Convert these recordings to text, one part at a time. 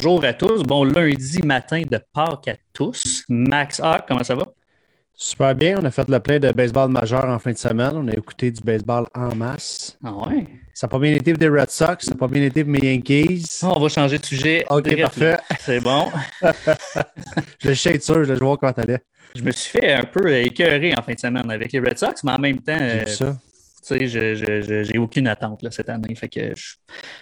Bonjour à tous. Bon lundi matin de Pâques à tous. Max A, comment ça va? Super bien. On a fait le plein de baseball majeur en fin de semaine. On a écouté du baseball en masse. Ah ouais? Ça n'a pas bien été pour des Red Sox, ça n'a pas bien été pour mes Yankees. On va changer de sujet. OK, parfait. C'est bon. je suis sûr, je vais voir comment t'allais. Je me suis fait un peu écœurer en fin de semaine avec les Red Sox, mais en même temps, ça. tu sais, je n'ai aucune attente là, cette année. Fait que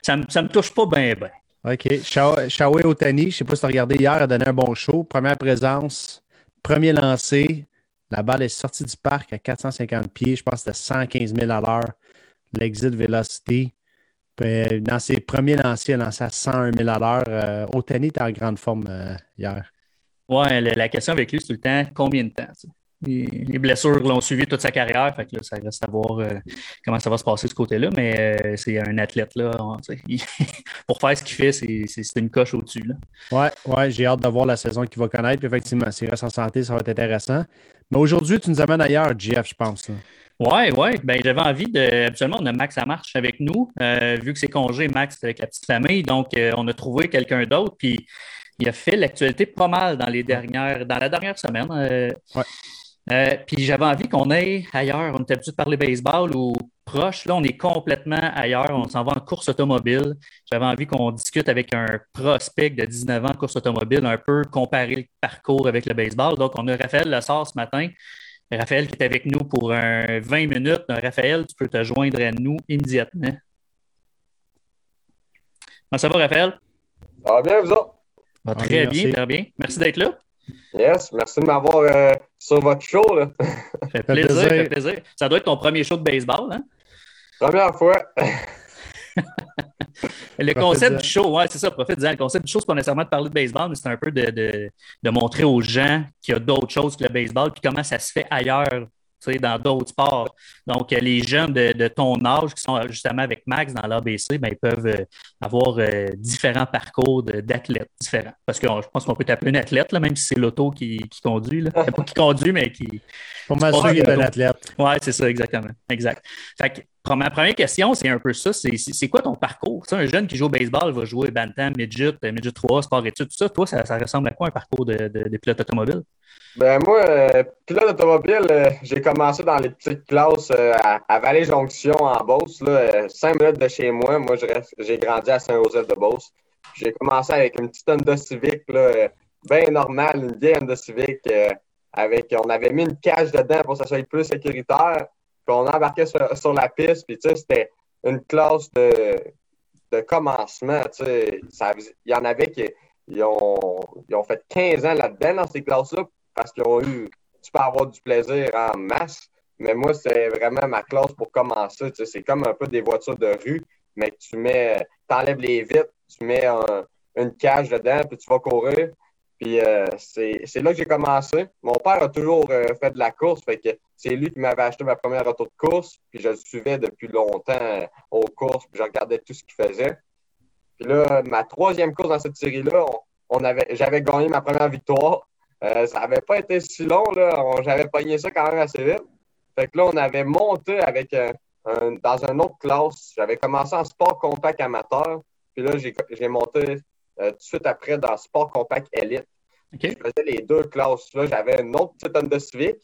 ça ne me touche pas bien, bien. OK. Shawe Otani, je ne sais pas si tu as regardé hier, a donné un bon show. Première présence, premier lancé. La balle est sortie du parc à 450 pieds. Je pense que c'était 115 000 à l'heure. L'exit velocity. dans ses premiers lancers, il a lancé à 101 000 à l'heure. Euh, Otani était en grande forme euh, hier. Ouais, la, question avec lui, c'est tout le temps combien de temps? Les, blessures l'ont suivi toute sa carrière, fait que ça reste à voir euh, comment ça va se passer de ce côté-là, mais euh, c'est un athlète là. pour faire ce qu'il fait, c'est une coche au-dessus. Oui, ouais, j'ai hâte de voir la saison qu'il va connaître. Puis effectivement, s'il reste en santé, ça va être intéressant. Mais aujourd'hui, tu nous amènes ailleurs, Jeff, je pense. Oui, oui. Ben, j'avais envie de. Habituellement, on a Max à marche avec nous. Euh, vu que c'est congé, Max, avec la petite famille. Donc, on a trouvé quelqu'un d'autre. Puis, il a fait l'actualité pas mal dans les dernières, dans la dernière semaine. ouais. Euh, puis j'avais envie qu'on aille ailleurs. On était habitué de parler baseball ou proche. Là, on est complètement ailleurs. On s'en va en course automobile. J'avais envie qu'on discute avec un prospect de 19 ans en course automobile, un peu comparer le parcours avec le baseball. Donc, on a Raphaël Lessard ce matin. Raphaël qui est avec nous pour un 20 minutes. Raphaël, tu peux te joindre à nous immédiatement. Comment ça va, Raphaël? Ça va bien, vous autres? très bien, très bien. Merci d'être là. Yes, merci de m'avoir euh, sur votre show. Là. Ça fait plaisir, ça fait plaisir. Ça doit être ton premier show de baseball, hein? Première fois. le concept du show, ouais, c'est ça, profite Le concept du show, c'est pas nécessairement de parler de baseball, mais c'est un peu de, de, de, montrer aux gens qu'il y a d'autres choses que le baseball, puis comment ça se fait ailleurs dans d'autres sports. Donc, les jeunes de, ton âge qui sont justement avec Max dans l'ABC, ben, ils peuvent euh, avoir euh, différents parcours d'athlètes différents. Parce que je pense qu'on peut t'appeler un athlète, là, même si c'est l'auto qui, conduit. Là. Pas qui conduit, mais qui. Pour m'assurer qu'il est un athlète. Oui, c'est ça, exactement. Exact. Fait ma première question, c'est un peu ça. C'est quoi ton parcours? un jeune qui joue au baseball va jouer Bantam, Midget, Midget 3, sport études, tout ça. Toi, ça, ressemble à quoi un parcours de, de, pilote automobile? Ben moi, euh, pilote automobile, euh, j'ai commencé dans les petites classes euh, à, Vallée-Jonction en Beauce, là, cinq minutes de chez moi. Moi, j'ai grandi à Saint-Joseph de Beauce. J'ai commencé avec une petite Honda Civic, bien normale, une vieille Honda Civic. avec, on avait mis une cage dedans pour que ça soit plus sécuritaire. Puis on embarquait sur, la piste, puis c'était une classe de, de commencement. Il y en avait qui ils ont, ils ont fait 15 ans là-dedans dans ces classes-là parce qu'ils ont eu. Tu peux avoir du plaisir en masse, mais moi, c'est vraiment ma classe pour commencer. C'est comme un peu des voitures de rue, mais tu mets, enlèves les vitres, tu mets une cage dedans, puis tu vas courir. Puis euh, c'est là que j'ai commencé. Mon père a toujours euh, fait de la course, fait c'est lui qui m'avait acheté ma première auto de course, puis je le suivais depuis longtemps euh, aux courses, puis je regardais tout ce qu'il faisait. Puis là, ma troisième course dans cette série-là, j'avais gagné ma première victoire. ça n'avait pas été si long, là. j'avais pogné ça quand même assez vite. Fait que là, on avait monté avec dans une autre classe. J'avais commencé en sport compact amateur, puis là, j'ai monté tout de suite après dans Sport Compact Elite. Je faisais les deux classes. Là, j'avais une autre petite Honda Civic,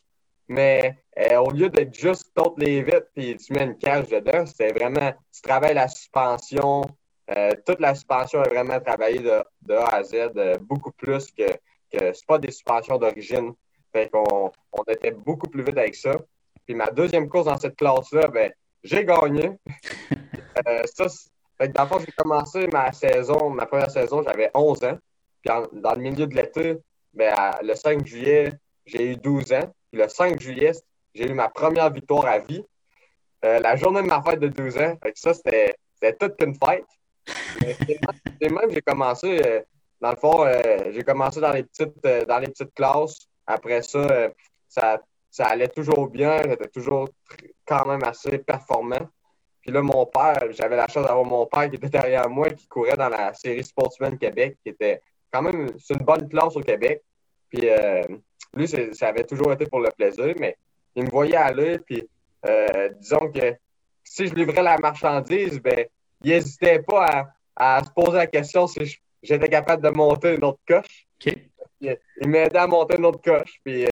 mais euh, au lieu d'être juste toutes les vitres et tu mets une cage dedans, c'était vraiment, tu travailles la suspension. Euh, toute la suspension est vraiment travaillée de, A à Z, euh, beaucoup plus que, que c'est pas des suspensions d'origine. Fait qu'on on était beaucoup plus vite avec ça. Puis ma deuxième course dans cette classe-là, ben, j'ai gagné. ça, dans le fond, j'ai commencé ma saison, ma première saison, j'avais 11 ans. Puis dans le milieu de l'été, ben, le 5 juillet, j'ai eu 12 ans. Puis le 5 juillet, j'ai eu ma première victoire à vie. Euh, la journée de ma fête de 12 ans. Ça, c'était toute une fête. C'est même j'ai commencé, euh, dans le fond, euh, j'ai commencé dans les petites, dans les petites classes. Après ça, ça, ça allait toujours bien. J'étais toujours quand même assez performant. Puis là, mon père, j'avais la chance d'avoir mon père qui était derrière moi, qui courait dans la série Sportsman Québec, qui était quand même c'est une bonne classe au Québec. Puis euh, lui, ça avait toujours été pour le plaisir, mais il me voyait aller, puis euh, disons que si je livrais la marchandise, ben, il n'hésitait pas à, se poser la question si j'étais capable de monter une autre coche. Il, m'aidait à monter une autre coche. Puis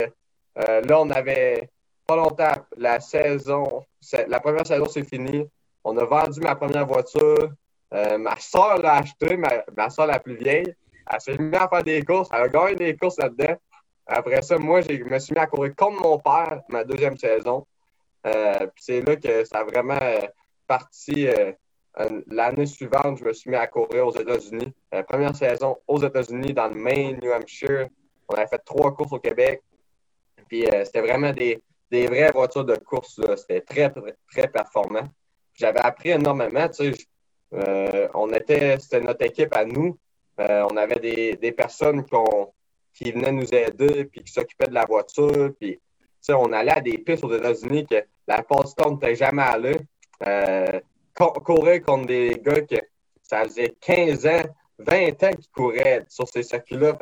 là, on avait pas longtemps, la saison, la première saison, c'est fini. On a vendu ma première voiture. ma soeur l'a acheté, ma, ma soeur la plus vieille. Elle s'est mise à faire des courses. Elle a gagné des courses là-dedans. Après ça, moi, je me suis mis à courir comme mon père ma deuxième saison. Euh, c'est là que ça a vraiment euh, parti. Euh, l'année suivante, je me suis mis à courir aux États-Unis. première saison aux États-Unis, dans le Maine, New Hampshire. On avait fait trois courses au Québec. Puis c'était vraiment des, des, vraies voitures de course. C'était très, très performant. J'avais appris énormément. Tu sais, on était, c'était notre équipe à nous. on avait des, des personnes qui venaient nous aider puis qui s'occupaient de la voiture. Puis on allait à des pistes aux États-Unis que la passe temps n'était jamais allé. Euh, courir contre des gars que ça faisait 15 ans, 20 ans qu'ils couraient sur ces circuits-là.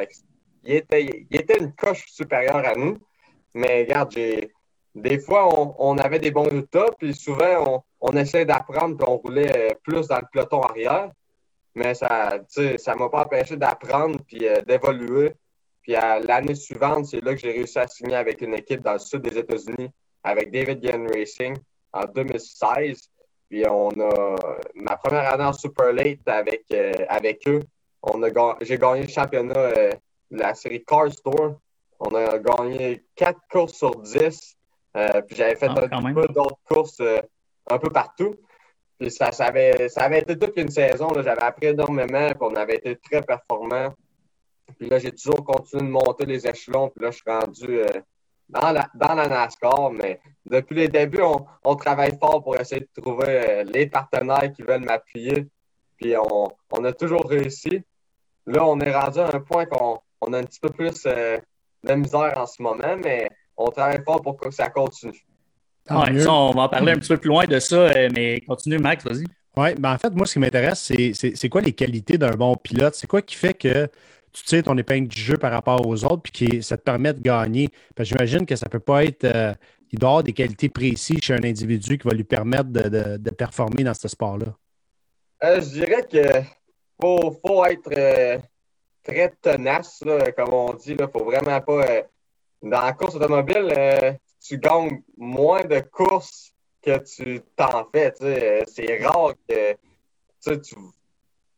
Il était, il était une coche supérieure à nous. Mais regarde, des fois, on, avait des bons résultats, puis souvent, on, essayait d'apprendre, puis on roulait plus dans le peloton arrière. Mais ça ne m'a pas empêché d'apprendre, puis euh, d'évoluer. Puis l'année suivante, c'est là que j'ai réussi à signer avec une équipe dans le sud des États-Unis, avec David Gann Racing en 2016. Puis on a ma première année en Super Late avec, euh, avec eux. On a j'ai gagné le championnat euh, de la série Car Store. On a gagné quatre courses sur 10. Euh, puis j'avais fait ah, un peu d'autres courses un peu partout. Puis ça, ça, avait, ça avait été toute une saison. J'avais appris énormément. Puis on avait été très performants. Puis là, j'ai toujours continué de monter les échelons. Puis là, je suis rendu euh, dans, la, dans la NASCAR. Mais depuis les débuts, on, travaille fort pour essayer de trouver euh, les partenaires qui veulent m'appuyer. Puis on, a toujours réussi. Là, on est rendu à un point qu'on a un petit peu plus euh, de misère en ce moment, mais on travaille fort pour que ça continue. Ouais, on va en parler un petit peu plus loin de ça, mais continue, Max, vas-y. Oui, ben en fait, moi, ce qui m'intéresse, c'est quoi les qualités d'un bon pilote? C'est quoi qui fait que tu tires ton épingle du jeu par rapport aux autres, puis que ça te permet de gagner? J'imagine que ça ne peut pas être. Euh, il doit avoir des qualités précises chez un individu qui va lui permettre de, performer dans ce sport-là. Euh, je dirais que faut, faut être euh, très tenace, comme on dit. Il ne faut vraiment pas. Dans la course automobile, tu gagnes moins de courses que tu t'en fais. C'est rare que tu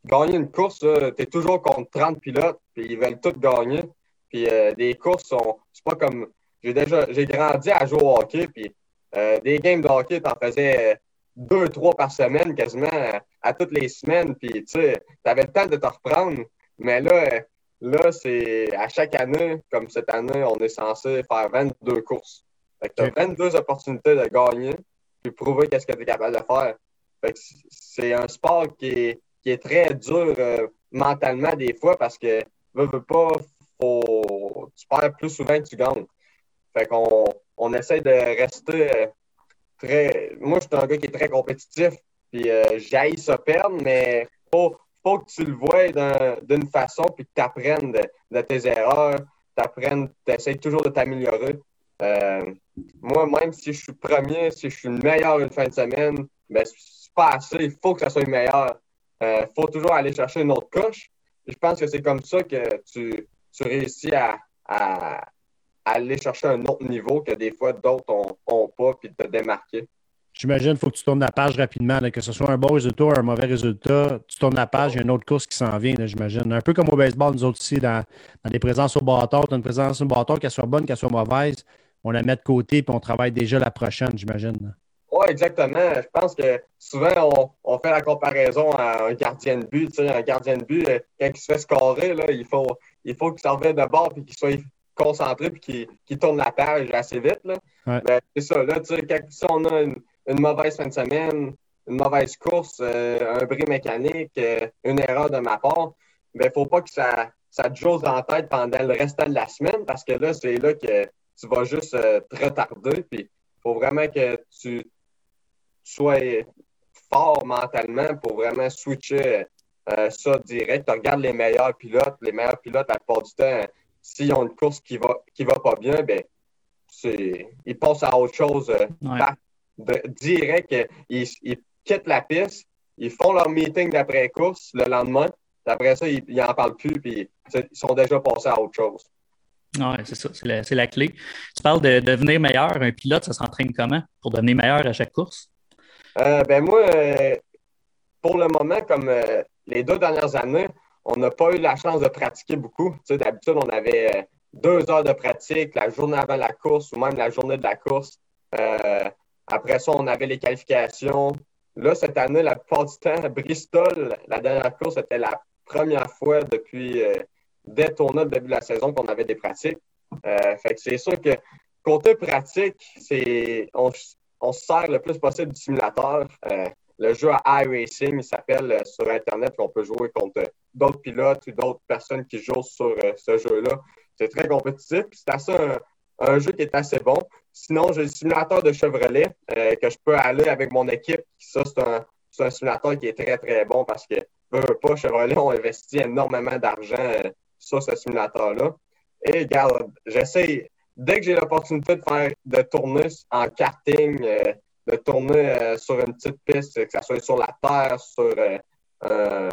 gagner une course, tu es toujours contre 30 pilotes, puis ils veulent tous gagner. Puis euh, des courses sont. C'est pas comme. J'ai déjà j'ai grandi à jouer au hockey, puis euh, des games de hockey, t'en faisais deux, trois par semaine, quasiment à, toutes les semaines. Puis tu sais, t'avais le temps de te reprendre. Mais là, là, c'est à chaque année, comme cette année, on est censé faire 22 courses. Fait que t'as 22 opportunités de gagner, puis prouver qu'est-ce que tu es capable de faire. Fait que c'est un sport qui est qui est très dur euh, mentalement des fois parce que veux, veux pas, faut, tu perds plus souvent que tu gagnes. Fait qu'on on essaie de rester euh, très. Moi, je suis un gars qui est très compétitif. Puis euh, j'aille ça perdre, mais faut, faut que tu le vois d'une façon puis que tu apprennes de, tes erreurs. Tu essaies toujours de t'améliorer. moi, même si je suis premier, si je suis le meilleur une fin de semaine, ben, c'est pas assez. Il faut que ça soit le meilleur. Il euh, faut toujours aller chercher une autre coche. je pense que c'est comme ça que tu, réussis à, aller chercher un autre niveau que des fois d'autres n'ont pas, puis te démarquer. J'imagine qu'il faut que tu tournes la page rapidement, que ce soit un bon résultat ou un mauvais résultat. Tu tournes la page, il y a une autre course qui s'en vient, j'imagine. Un peu comme au baseball, nous autres ici, dans, dans des présences au bâton. Tu as une présence au bâton, qu'elle soit bonne, qu'elle soit mauvaise, on la met de côté puis on travaille déjà la prochaine, j'imagine. Oui, exactement. Je pense que souvent, on, fait la comparaison à un gardien de but. un gardien de but, euh, quand il se fait scorer, là, il faut il faut qu'il s'en de bord et qu'il soit concentré et qu'il tourne la page assez vite. Ben, c'est ça. Là, quand, si on a une, mauvaise fin de semaine, une mauvaise course, euh, un bris mécanique, euh, une erreur de ma part, il ne faut pas que ça, ça te jose dans la tête pendant le restant de la semaine parce que là, c'est là que tu vas juste te retarder. il faut vraiment que tu sois fort mentalement pour vraiment switcher euh, ça direct. Tu regardes les meilleurs pilotes. Les meilleurs pilotes, la plupart du temps, s'ils ont une course qui va, qui va pas bien, ben, ils passent à autre chose euh, direct. Ils, quittent la piste, ils font leur meeting d'après-course le lendemain. après ça, ils n'en parlent plus, puis ils sont déjà passés à autre chose. Oui, c'est ça, c'est la, clé. Tu parles de, devenir meilleur. Un pilote, ça s'entraîne comment pour devenir meilleur à chaque course? Euh, ben moi, euh, pour le moment, comme euh, les deux dernières années, on n'a pas eu la chance de pratiquer beaucoup. D'habitude, on avait deux heures de pratique la journée avant la course ou même la journée de la course. Après ça, on avait les qualifications. Là, cette année, la plupart du temps, Bristol, la dernière course, c'était la première fois depuis dès tournoi de début de la saison qu'on avait des pratiques. fait que c'est sûr que côté pratique, c'est on, se sert le plus possible du simulateur. Euh, le jeu à iRacing, il s'appelle euh, sur Internet, on peut jouer contre d'autres pilotes ou d'autres personnes qui jouent sur euh, ce jeu-là. C'est très compétitif. C'est assez un, jeu qui est assez bon. Sinon, j'ai le simulateur de Chevrolet que je peux aller avec mon équipe. Ça, c'est un, un, simulateur qui est très, très bon parce que, pas, Chevrolet ont investi énormément d'argent sur ce simulateur-là. Et regarde, j'essaie dès que j'ai l'opportunité de faire de tourner en karting, euh, de tourner euh, sur une petite piste, que ce soit sur la terre, sur euh,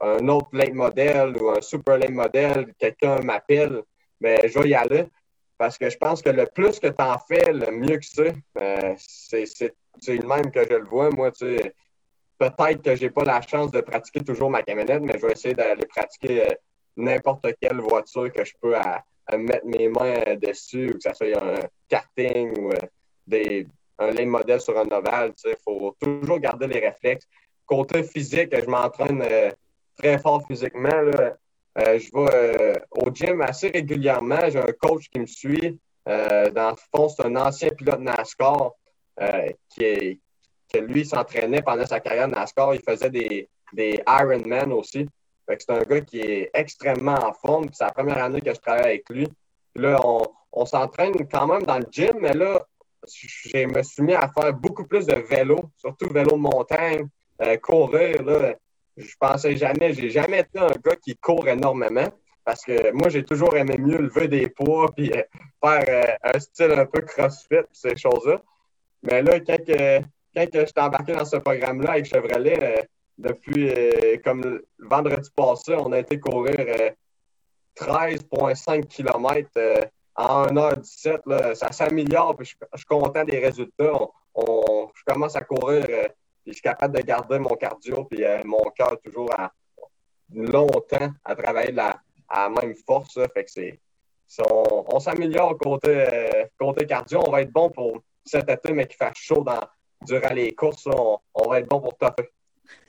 un autre late modèle ou un super late modèle, quelqu'un m'appelle, mais je vais y aller. Parce que je pense que le plus que tu en fais, le mieux que c'est. c'est le même que je le vois. Moi, tu peut-être que je n'ai pas la chance de pratiquer toujours ma camionnette, mais je vais essayer d'aller pratiquer n'importe quelle voiture que je peux à, mettre mes mains dessus, ou que ça soit un karting ou euh, des, un lane modèle sur un ovale. Il faut toujours garder les réflexes. Côté physique, je m'entraîne euh, très fort physiquement. Euh, je vais au gym assez régulièrement. J'ai un coach qui me suit. dans le fond, c'est un ancien pilote NASCAR qui lui s'entraînait pendant sa carrière NASCAR. Il faisait des, des Ironman aussi c'est un gars qui est extrêmement en forme. C'est la première année que je travaille avec lui. là, on, s'entraîne quand même dans le gym, mais là, je me suis mis à faire beaucoup plus de vélo, surtout vélo de montagne, euh, courir. Là, je pensais jamais, j'ai jamais été un gars qui court énormément parce que moi, j'ai toujours aimé mieux lever des poids puis euh, faire euh, un style un peu crossfit, ces choses-là. Mais là, quand, quand je suis embarqué dans ce programme-là avec Chevrolet, depuis, euh, comme le vendredi passé, on a été courir 13,5 euh, km en 1h17. Là. Ça s'améliore, puis je, suis content des résultats. On, je commence à courir, puis je suis capable de garder mon cardio, puis mon cœur toujours à, longtemps à travailler la, à la même force. Fait que c'est, on, s'améliore côté, côté cardio. On va être bon pour cet été, mais qui fait chaud dans, durant les courses. On, on va être bon pour toffer.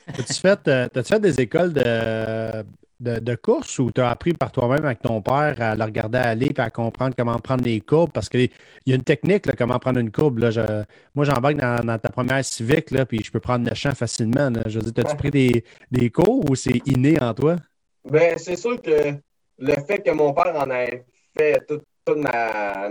As-tu fait, euh, fait, des écoles de, de, course ou tu as appris par toi-même avec ton père à le regarder aller et à comprendre comment prendre les courbes? Parce qu'il y a une technique, comment prendre une courbe. Là, moi, j'embarque dans, dans, ta première civique, là, puis je peux prendre le champ facilement. Je veux dire, as-tu pris des, des, cours ou c'est inné en toi? Ben, c'est sûr que le fait que mon père en ait fait toute, ma,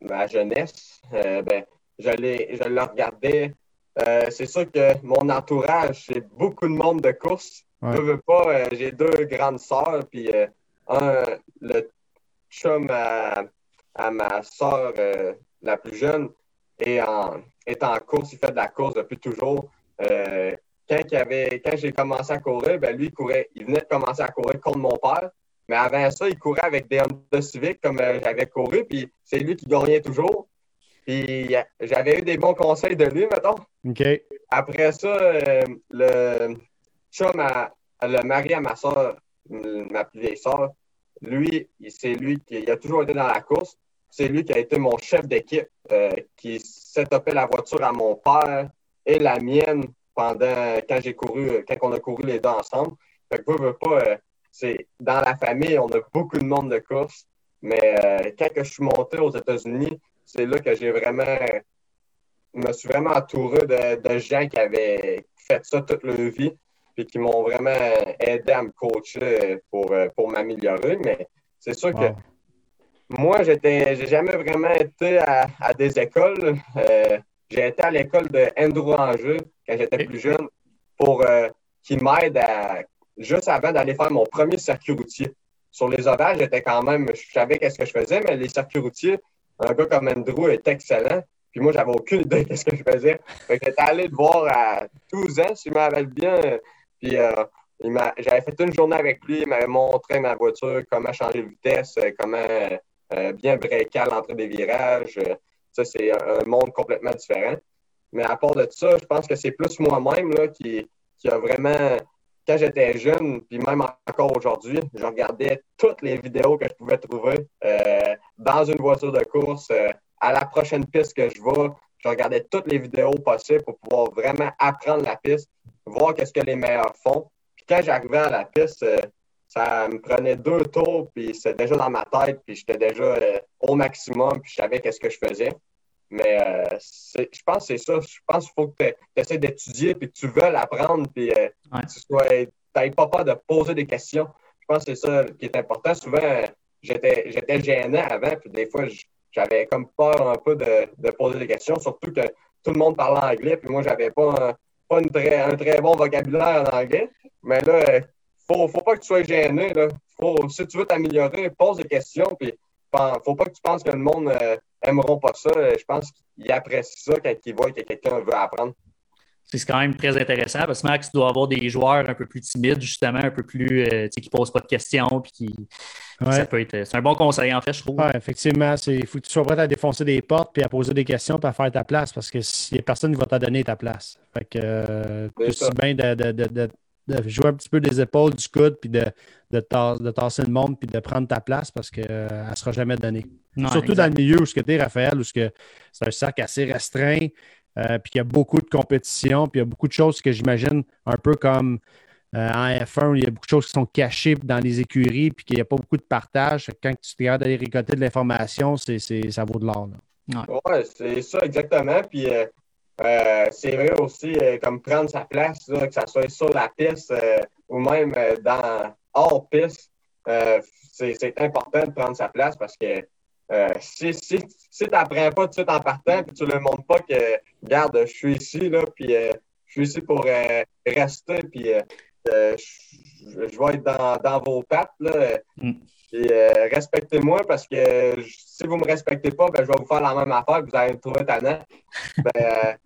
ma, jeunesse, euh, ben, je, je le regardais euh, c'est sûr que mon entourage, c'est beaucoup de monde de course. Je veux pas, euh, j'ai deux grandes sœurs, puis euh, un, le chum à, ma sœur la plus jeune est en, est en course, il fait de la course depuis toujours. quand avait, quand j'ai commencé à courir, ben lui, il courait, il venait de commencer à courir contre mon père. Mais avant ça, il courait avec des Honda Civic comme j'avais couru, puis c'est lui qui gagnait toujours. Puis j'avais eu des bons conseils de lui, mettons. OK. Après ça, euh, le chum, a, le mari à ma soeur, ma plus vieille soeur, lui, c'est lui qui a toujours été dans la course. C'est lui qui a été mon chef d'équipe, euh, qui setupait la voiture à mon père et la mienne pendant quand j'ai couru, quand on a couru les deux ensemble. Fait que veux, pas, euh, c'est dans la famille, on a beaucoup de monde de course. Mais quand je suis monté aux États-Unis, c'est là que j'ai vraiment. me suis vraiment entouré de, gens qui avaient fait ça toute leur vie puis qui m'ont vraiment aidé à me coacher pour, pour m'améliorer. Mais c'est sûr que moi, j'étais, j'ai jamais vraiment été à, des écoles. Euh, j'ai été à l'école de Andrew Angers quand j'étais plus jeune pour euh, qui m'aide à juste avant d'aller faire mon premier circuit routier. Sur les ovales, j'étais quand même, je savais qu'est-ce que je faisais, mais les circuits routiers, un gars comme Andrew est excellent. Puis moi, j'avais aucune idée de ce que je faisais. Fait que j'étais allé le voir à 12 ans, si je bien. Puis euh, j'avais fait une journée avec lui, il m'avait montré ma voiture, comment changer de vitesse, comment bien breaker à l'entrée des virages. ça, c'est un monde complètement différent. Mais à part de ça, je pense que c'est plus moi-même qui, qui a vraiment quand j'étais jeune, puis même encore aujourd'hui, je regardais toutes les vidéos que je pouvais trouver euh, dans une voiture de course, euh, à la prochaine piste que je vais. Je regardais toutes les vidéos possibles pour pouvoir vraiment apprendre la piste, voir qu'est-ce que les meilleurs font. Puis quand j'arrivais à la piste, euh, ça me prenait deux tours, puis c'était déjà dans ma tête, puis j'étais déjà au maximum, puis je savais qu'est-ce que je faisais. Mais euh, je pense que c'est ça. Je pense qu'il faut que tu essaies d'étudier puis que tu veux apprendre puis euh, tu n'aies pas peur de poser des questions. Je pense que c'est ça qui est important. Souvent, j'étais gêné avant, puis des fois, j'avais comme peur un peu de, poser des questions, surtout que tout le monde parlait anglais, puis moi, j'avais pas, un, pas très, un très bon vocabulaire en anglais. Mais là, il faut, faut pas que tu sois gêné. Là. Faut, si tu veux t'améliorer, pose des questions, puis faut pas que tu penses que le monde euh, aimeront pas ça. Je pense qu'ils apprécient ça quand ils voient que quelqu'un veut apprendre. C'est quand même très intéressant parce que Max doit avoir des joueurs un peu plus timides, justement, un peu plus euh, qui ne posent pas de questions. Puis qui, ça peut être. C'est un bon conseil, en fait, je trouve. Oui, effectivement. Il faut que tu sois prêt à défoncer des portes, puis à poser des questions, puis à faire ta place parce que si personne ne va te donner ta place. Fait que euh, c'est bien de, de jouer un petit peu des épaules, du coude, puis de, de, tasser le monde, puis de prendre ta place parce qu'elle euh, ne sera jamais donnée. Surtout dans le milieu où tu es, Raphaël, où c'est un cercle assez restreint, euh, puis qu'il y a beaucoup de compétition, puis il y a beaucoup de choses que j'imagine un peu comme euh, en F1, où il y a beaucoup de choses qui sont cachées dans les écuries, puis qu'il n'y a pas beaucoup de partage. Quand tu te regardes d'aller récolter de l'information, c'est, ça vaut de l'or. Oui, c'est ça, exactement. Puis euh, c'est vrai aussi, euh, comme prendre sa place, que ce soit sur la piste euh, ou même dans hors piste, c'est important de prendre sa place parce que si, si, si tu n'apprends pas tout de suite en partant, puis tu ne le montres pas que, regarde, je suis ici, là, puis je suis ici pour rester, puis je, vais être dans, dans vos pattes, là, mm. respectez-moi parce que si vous ne me respectez pas, ben, je vais vous faire la même affaire, vous allez me trouver tannant. Ben,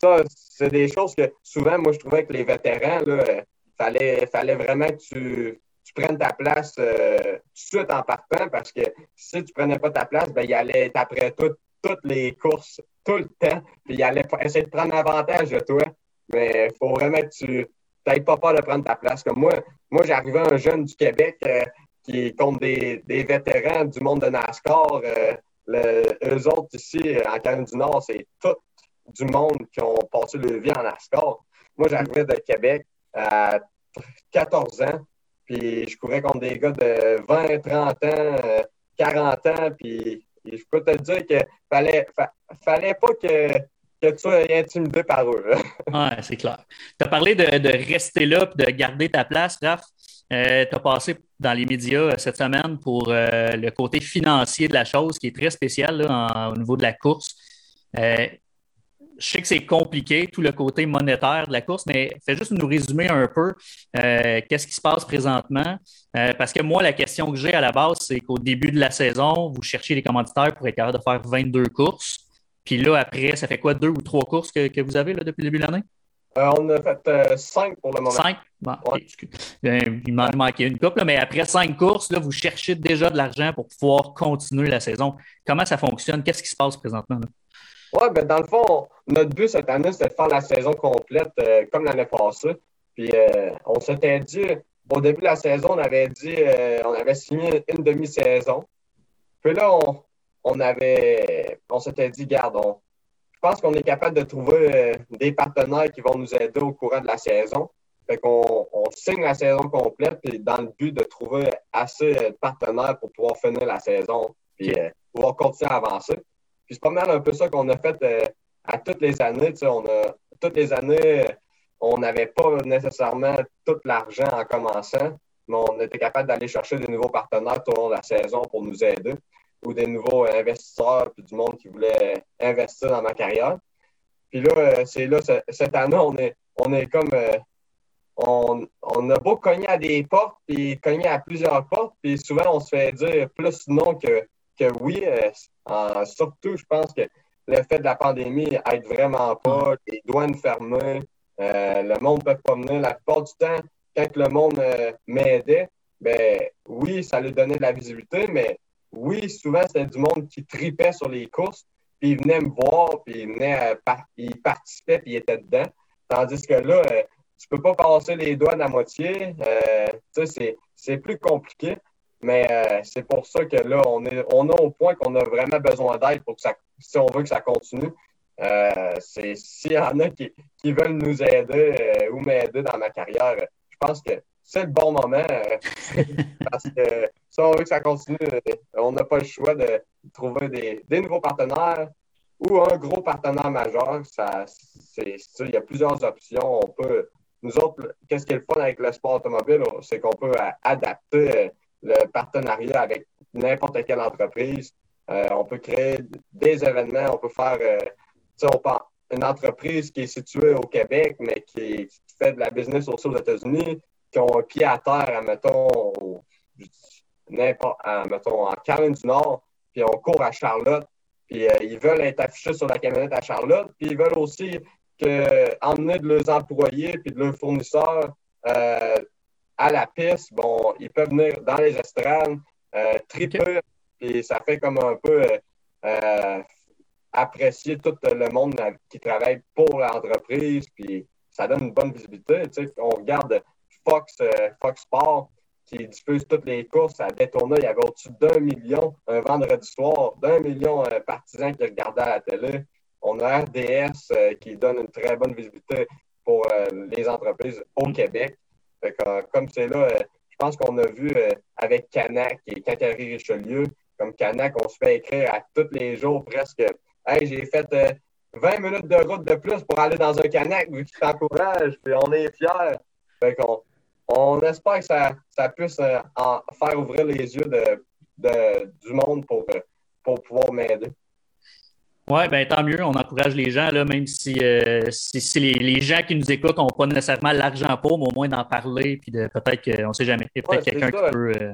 ça, c'est des choses que souvent, moi, je trouvais que les vétérans, il euh, fallait, fallait vraiment que tu, tu prennes ta place euh, tout de suite en partant parce que si tu ne prenais pas ta place, ben, il allait après toutes les courses, tout le temps, puis il allait essayer de prendre avantage de toi. Mais il faut vraiment que tu n'aies pas peur de prendre ta place. Comme moi, moi j'arrivais un jeune du Québec euh, qui compte des, des, vétérans du monde de NASCAR. le, eux autres ici, en Caroline du Nord, c'est tout du monde qui ont passé leur vie en NASCAR. Moi, j'arrivais de Québec à 14 ans, puis je courais contre des gars de 20, 30 ans, 40 ans, puis je peux te dire qu'il fallait, fallait pas que, que tu sois intimidé par eux. oui, c'est clair. Tu as parlé de, rester là et de garder ta place, Raph. Euh, tu as passé dans les médias euh, cette semaine pour euh, le côté financier de la chose qui est très spécial au niveau de la course je sais que c'est compliqué, tout le côté monétaire de la course, mais fais juste nous résumer un peu qu'est-ce qui se passe présentement. Parce que moi, la question que j'ai à la base, c'est qu'au début de la saison, vous cherchez les commanditaires pour être capable de faire 22 courses. Puis là, après, ça fait quoi, deux ou trois courses que, vous avez là, depuis le début de l'année? Euh, on a fait cinq pour le moment. Cinq? il m'en manquait une couple, mais après cinq courses, là, vous cherchez déjà de l'argent pour pouvoir continuer la saison. Comment ça fonctionne? Qu'est-ce qui se passe présentement? Là? Oui, ben dans le fond, notre but cette année, c'est de faire la saison complète euh, comme l'année passée. Puis euh, on s'était dit, au début de la saison, on avait dit, euh, on avait signé une demi-saison. Puis là, on, avait, on s'était dit, garde, je pense qu'on est capable de trouver des partenaires qui vont nous aider au courant de la saison. Fait qu'on on signe la saison complète, puis dans le but de trouver assez de partenaires pour pouvoir finir la saison, puis pouvoir continuer à avancer c'est pas mal un peu ça qu'on a fait euh, à toutes les années. On a, toutes les années, on n'avait pas nécessairement tout l'argent en commençant, mais on était capable d'aller chercher des nouveaux partenaires tout au long de la saison pour nous aider ou des nouveaux investisseurs puis du monde qui voulait investir dans ma carrière. Puis là, euh, c'est là, cette année, on est, on est comme. Euh, on, on, a beau cogner à des portes, puis cogner à plusieurs portes, puis souvent, on se fait dire plus non que, que oui. Euh, surtout, je pense que le fait de la pandémie aide vraiment pas. Les douanes fermées, euh, le monde ne peut pas venir. La plupart du temps, quand le monde m'aidait, ben oui, ça lui donnait de la visibilité, mais oui, souvent, c'était du monde qui tripait sur les courses, puis il venait me voir, puis il venait, il participait, puis il était dedans. Tandis que là, tu peux pas passer les doigts à moitié. Euh, c'est plus compliqué. Mais euh, c'est pour ça que là, on est, on est au point qu'on a vraiment besoin d'aide pour que ça, si on veut que ça continue. Euh, s'il y en a qui, qui veulent nous aider euh, ou m'aider dans ma carrière, je pense que c'est le bon moment. parce que si on veut que ça continue, on n'a pas le choix de trouver des, des, nouveaux partenaires ou un gros partenaire majeur. Ça, il y a plusieurs options. On peut, nous autres, qu'est-ce qui est le fun avec le sport automobile, c'est qu'on peut adapter le partenariat avec n'importe quelle entreprise. Euh, on peut créer des événements, on peut faire euh, on une entreprise qui est située au Québec, mais qui, fait de la business aussi aux États-Unis, qui ont un pied à terre, mettons, n'importe, mettons, en Caroline du Nord, puis on court à Charlotte, puis euh, ils veulent être affichés sur la camionnette à Charlotte, puis ils veulent aussi que, emmener de leurs employés puis de leurs fournisseurs à la piste, bon, ils peuvent venir dans les estrades, euh, triper, et ça fait comme un peu euh, euh, apprécier tout le monde qui travaille pour l'entreprise, puis ça donne une bonne visibilité. on regarde Fox, Fox Sport qui diffuse toutes les courses à Daytona, il y avait au-dessus d'un million un vendredi soir, d'un million de partisans qui regardaient à la télé. On a RDS qui donne une très bonne visibilité pour les entreprises au Québec. Euh, comme c'est là, euh, je pense qu'on a vu euh, avec Canac et Catherine Richelieu, comme Canac, on se fait écrire à tous les jours presque Hey, j'ai fait 20 minutes de route de plus pour aller dans un Canac, vu qu'il t'encourage, puis on est fiers. On espère que ça, ça puisse faire ouvrir les yeux de, du monde pour, pour pouvoir m'aider. Oui, ben tant mieux. On encourage les gens, là, même si, euh, si, les, gens qui nous écoutent n'ont pas nécessairement l'argent pour, mais au moins d'en parler, puis de peut-être qu'on ne sait jamais. peut-être quelqu'un qui peut. Euh,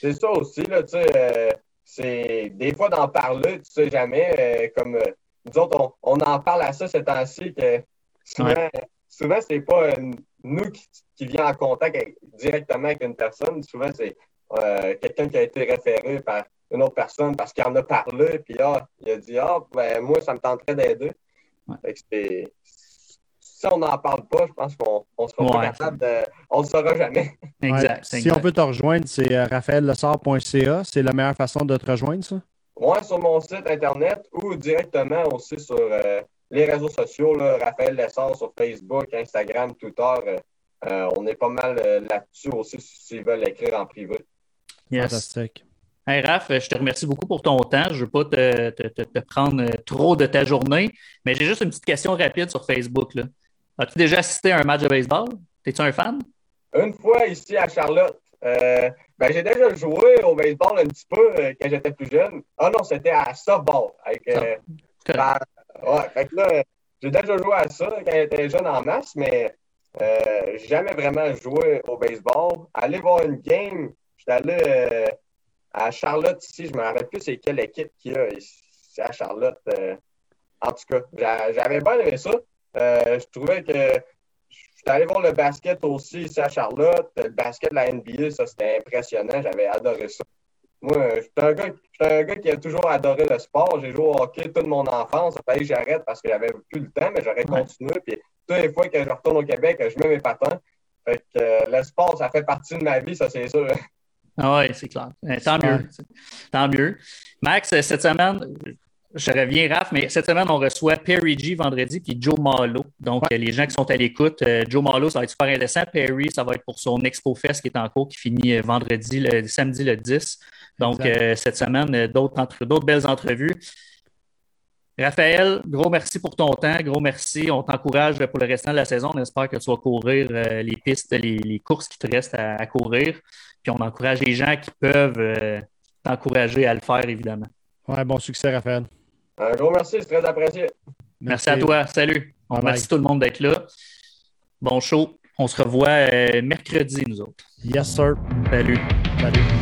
c'est ça aussi, là, tu sais. Euh, c'est des fois d'en parler, tu sais jamais. comme nous autres, on, en parle à ça ces temps-ci que souvent, souvent c'est pas nous qui, qui vient en contact directement avec une personne. Souvent, c'est quelqu'un qui a été référé par une autre personne parce qu'il en a parlé, puis ah, il a dit Ah, ben, moi, ça me tenterait d'aider. Si on n'en parle pas, je pense qu'on ne sera pas capable de. On ne le saura jamais. Exact, Si on peut te rejoindre, c'est euh, raphaëllessard.ca. C'est la meilleure façon de te rejoindre, ça? Oui, sur mon site Internet ou directement aussi sur euh, les réseaux sociaux, là, Raphaël Lessard sur Facebook, Instagram, Twitter. Euh, on est pas mal là-dessus aussi s'ils veulent écrire en privé. Fantastique. Hey Raph, je te remercie beaucoup pour ton temps. Je ne veux pas te, prendre trop de ta journée, mais j'ai juste une petite question rapide sur Facebook. As-tu déjà assisté à un match de baseball? Es-tu un fan? Une fois ici à Charlotte. Euh, ben, j'ai déjà joué au baseball un petit peu euh, quand j'étais plus jeune. Ah non, c'était à softball. Avec, euh, ouais, fait que là, j'ai déjà joué à ça quand j'étais jeune en masse, mais j'ai jamais vraiment joué au baseball. Aller voir une game, j'étais allé à Charlotte, ici, je ne me rappelle plus c'est quelle équipe qui a ici à Charlotte. Euh, en tout cas, j'avais bien aimé ça. Euh, je trouvais que j'étais allé voir le basket aussi ici à Charlotte. Le basket de la NBA, ça, c'était impressionnant. J'avais adoré ça. Moi, j'étais un, gars, un gars qui a toujours adoré le sport. J'ai joué au hockey toute mon enfance. Ça fallait que j'arrête parce que j'avais plus le temps, mais j'aurais continué. Puis, toutes les fois que je retourne au Québec, je mets mes patins. Fait que, euh, le sport, ça fait partie de ma vie, ça, c'est sûr. Ah oui, c'est clair. Tant mieux. Tant mieux. Max, cette semaine, je reviens, Raph, mais cette semaine, on reçoit Perry G vendredi puis Joe Malo. Donc, les gens qui sont à l'écoute, euh, Joe Malo, ça va être super intéressant. Perry, ça va être pour son Expo Fest qui est en cours, qui finit euh, vendredi, le samedi le 10. Donc, euh, cette semaine, d'autres belles entrevues. Raphaël, gros merci pour ton temps, gros merci. On t'encourage pour le restant de la saison. On espère que tu vas courir les pistes, les, courses qui te restent à courir. Puis on encourage les gens qui peuvent euh, t'encourager à le faire, évidemment. Ouais, bon succès, Raphaël. Un gros merci, c'est très apprécié. Merci, à toi. Salut. On remercie tout le monde d'être là. Bon show. On se revoit euh, mercredi, nous autres. Yes, sir. Salut. Salut.